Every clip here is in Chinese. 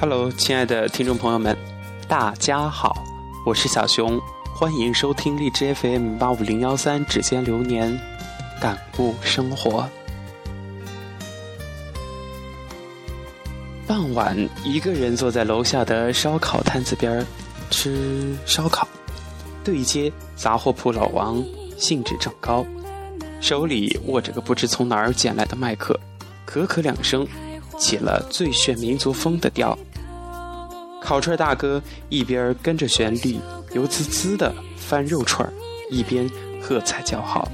Hello，亲爱的听众朋友们，大家好，我是小熊，欢迎收听荔枝 FM 八五零幺三《指尖流年》，感悟生活。傍晚，一个人坐在楼下的烧烤摊子边吃烧烤，对街杂货铺老王兴致正高，手里握着个不知从哪儿捡来的麦克，咳咳两声，起了最炫民族风的调。烤串大哥一边跟着旋律油滋滋的翻肉串一边喝彩叫好。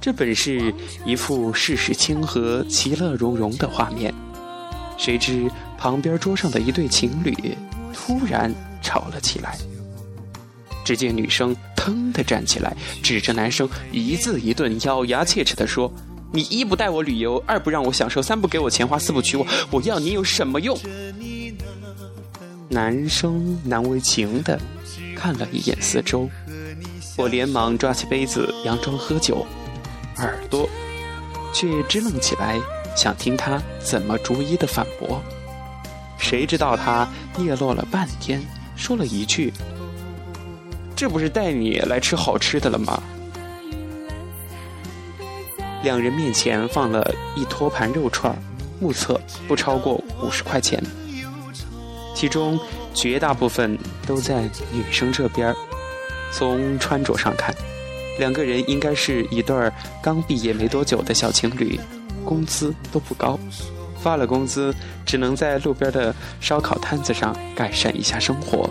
这本是一幅世事清和、其乐融融的画面。谁知旁边桌上的一对情侣突然吵了起来。只见女生腾地站起来，指着男生一字一顿、咬牙切齿地说：“你一不带我旅游，二不让我享受，三不给我钱花，四不娶我，我要你有什么用？”男生难为情地看了一眼四周，我连忙抓起杯子，佯装喝酒，耳朵却支棱起来。想听他怎么逐一的反驳，谁知道他嗫嚅了半天，说了一句：“这不是带你来吃好吃的了吗？”两人面前放了一托盘肉串，目测不超过五十块钱，其中绝大部分都在女生这边。从穿着上看，两个人应该是一对刚毕业没多久的小情侣。工资都不高，发了工资只能在路边的烧烤摊子上改善一下生活。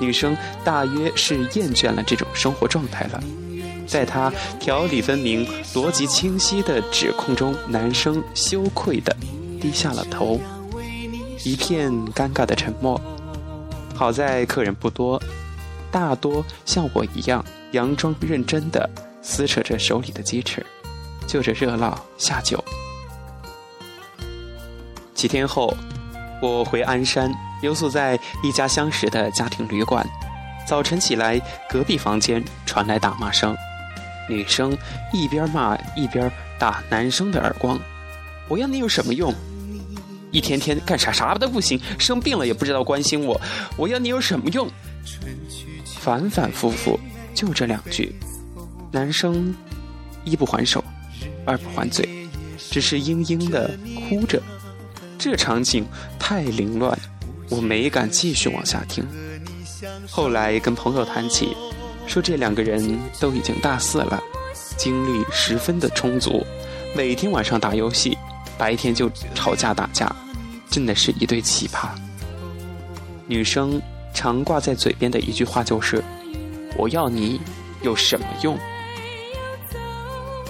女生大约是厌倦了这种生活状态了，在她条理分明、逻辑清晰的指控中，男生羞愧地低下了头，一片尴尬的沉默。好在客人不多，大多像我一样佯装认真的撕扯着手里的鸡翅。就着热闹下酒。几天后，我回鞍山，留宿在一家相识的家庭旅馆。早晨起来，隔壁房间传来打骂声，女生一边骂一边打男生的耳光。我要你有什么用？一天天干啥啥都不行，生病了也不知道关心我。我要你有什么用？反反复复就这两句，男生一不还手。二不还嘴，只是嘤嘤的哭着。这场景太凌乱，我没敢继续往下听。后来跟朋友谈起，说这两个人都已经大四了，精力十分的充足，每天晚上打游戏，白天就吵架打架，真的是一对奇葩。女生常挂在嘴边的一句话就是：“我要你有什么用？”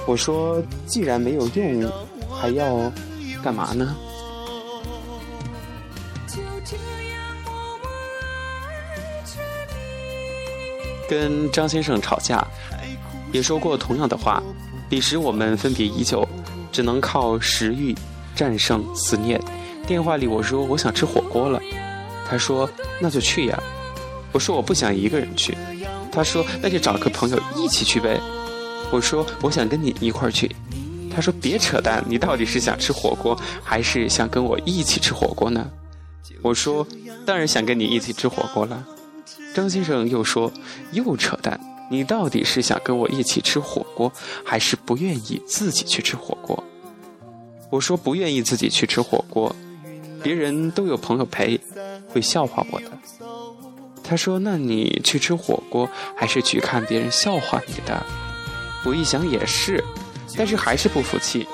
我说：“既然没有用，还要干嘛呢？”跟张先生吵架，也说过同样的话。彼时我们分别已久，只能靠食欲战胜思念。电话里我说：“我想吃火锅了。”他说：“那就去呀。”我说：“我不想一个人去。”他说：“那就找个朋友一起去呗。”我说我想跟你一块儿去，他说别扯淡，你到底是想吃火锅，还是想跟我一起吃火锅呢？我说当然想跟你一起吃火锅了。张先生又说又扯淡，你到底是想跟我一起吃火锅，还是不愿意自己去吃火锅？我说不愿意自己去吃火锅，别人都有朋友陪，会笑话我的。他说那你去吃火锅，还是去看别人笑话你的？我一想也是，但是还是不服气。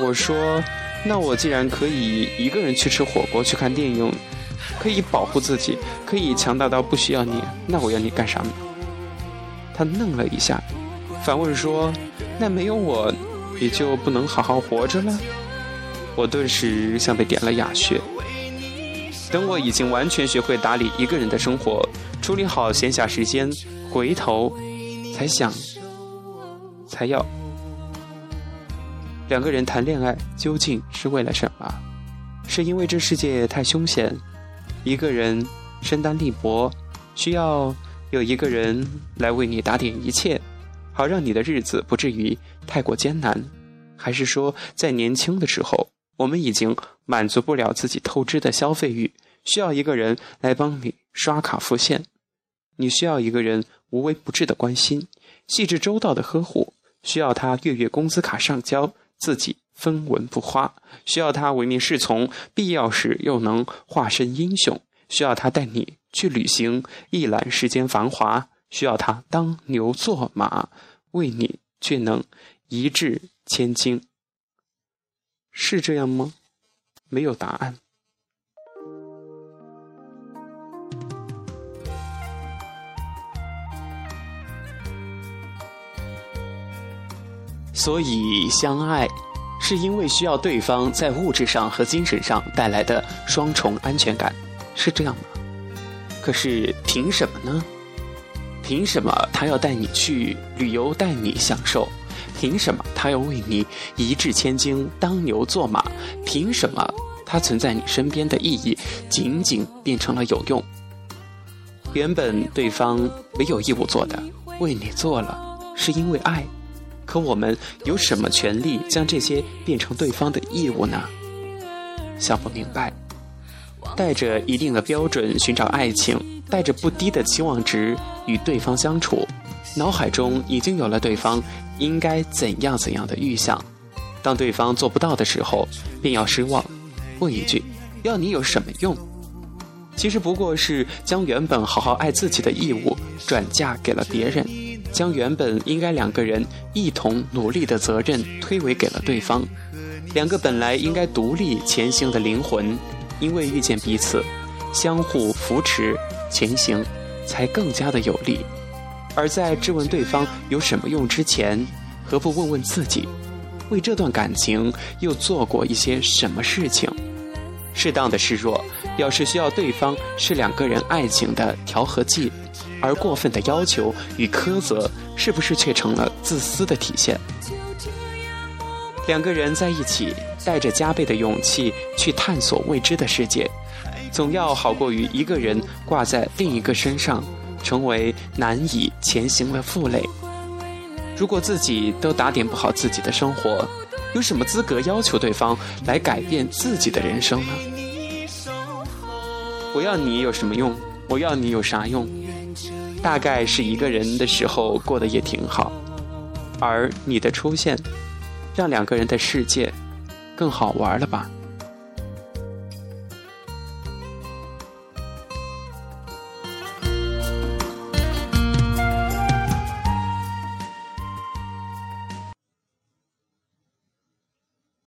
我说：“那我既然可以一个人去吃火锅、去看电影，可以保护自己，可以强大到不需要你，那我要你干啥呢？”他愣了一下，反问说：“那没有我，你就不能好好活着了？”我顿时像被点了哑穴。等我已经完全学会打理一个人的生活，处理好闲暇时间，回头才想。才要两个人谈恋爱究竟是为了什么？是因为这世界太凶险，一个人身单力薄，需要有一个人来为你打点一切，好让你的日子不至于太过艰难？还是说，在年轻的时候，我们已经满足不了自己透支的消费欲，需要一个人来帮你刷卡付现，你需要一个人无微不至的关心、细致周到的呵护，需要他月月工资卡上交，自己分文不花，需要他唯命是从，必要时又能化身英雄，需要他带你去旅行，一览世间繁华，需要他当牛做马，为你却能一掷千金。是这样吗？没有答案。所以，相爱是因为需要对方在物质上和精神上带来的双重安全感，是这样吗？可是凭什么呢？凭什么他要带你去旅游，带你享受？凭什么他要为你一掷千金，当牛做马？凭什么他存在你身边的意义仅仅变成了有用？原本对方没有义务做的，为你做了，是因为爱。可我们有什么权利将这些变成对方的义务呢？想不明白，带着一定的标准寻找爱情，带着不低的期望值与对方相处，脑海中已经有了对方应该怎样怎样的预想。当对方做不到的时候，便要失望，问一句：要你有什么用？其实不过是将原本好好爱自己的义务转嫁给了别人。将原本应该两个人一同努力的责任推诿给了对方，两个本来应该独立前行的灵魂，因为遇见彼此，相互扶持前行，才更加的有力。而在质问对方有什么用之前，何不问问自己，为这段感情又做过一些什么事情？适当的示弱，表示需要对方是两个人爱情的调和剂。而过分的要求与苛责，是不是却成了自私的体现？两个人在一起，带着加倍的勇气去探索未知的世界，总要好过于一个人挂在另一个身上，成为难以前行的负累。如果自己都打点不好自己的生活，有什么资格要求对方来改变自己的人生呢？我要你有什么用？我要你有啥用？大概是一个人的时候过得也挺好，而你的出现，让两个人的世界更好玩了吧。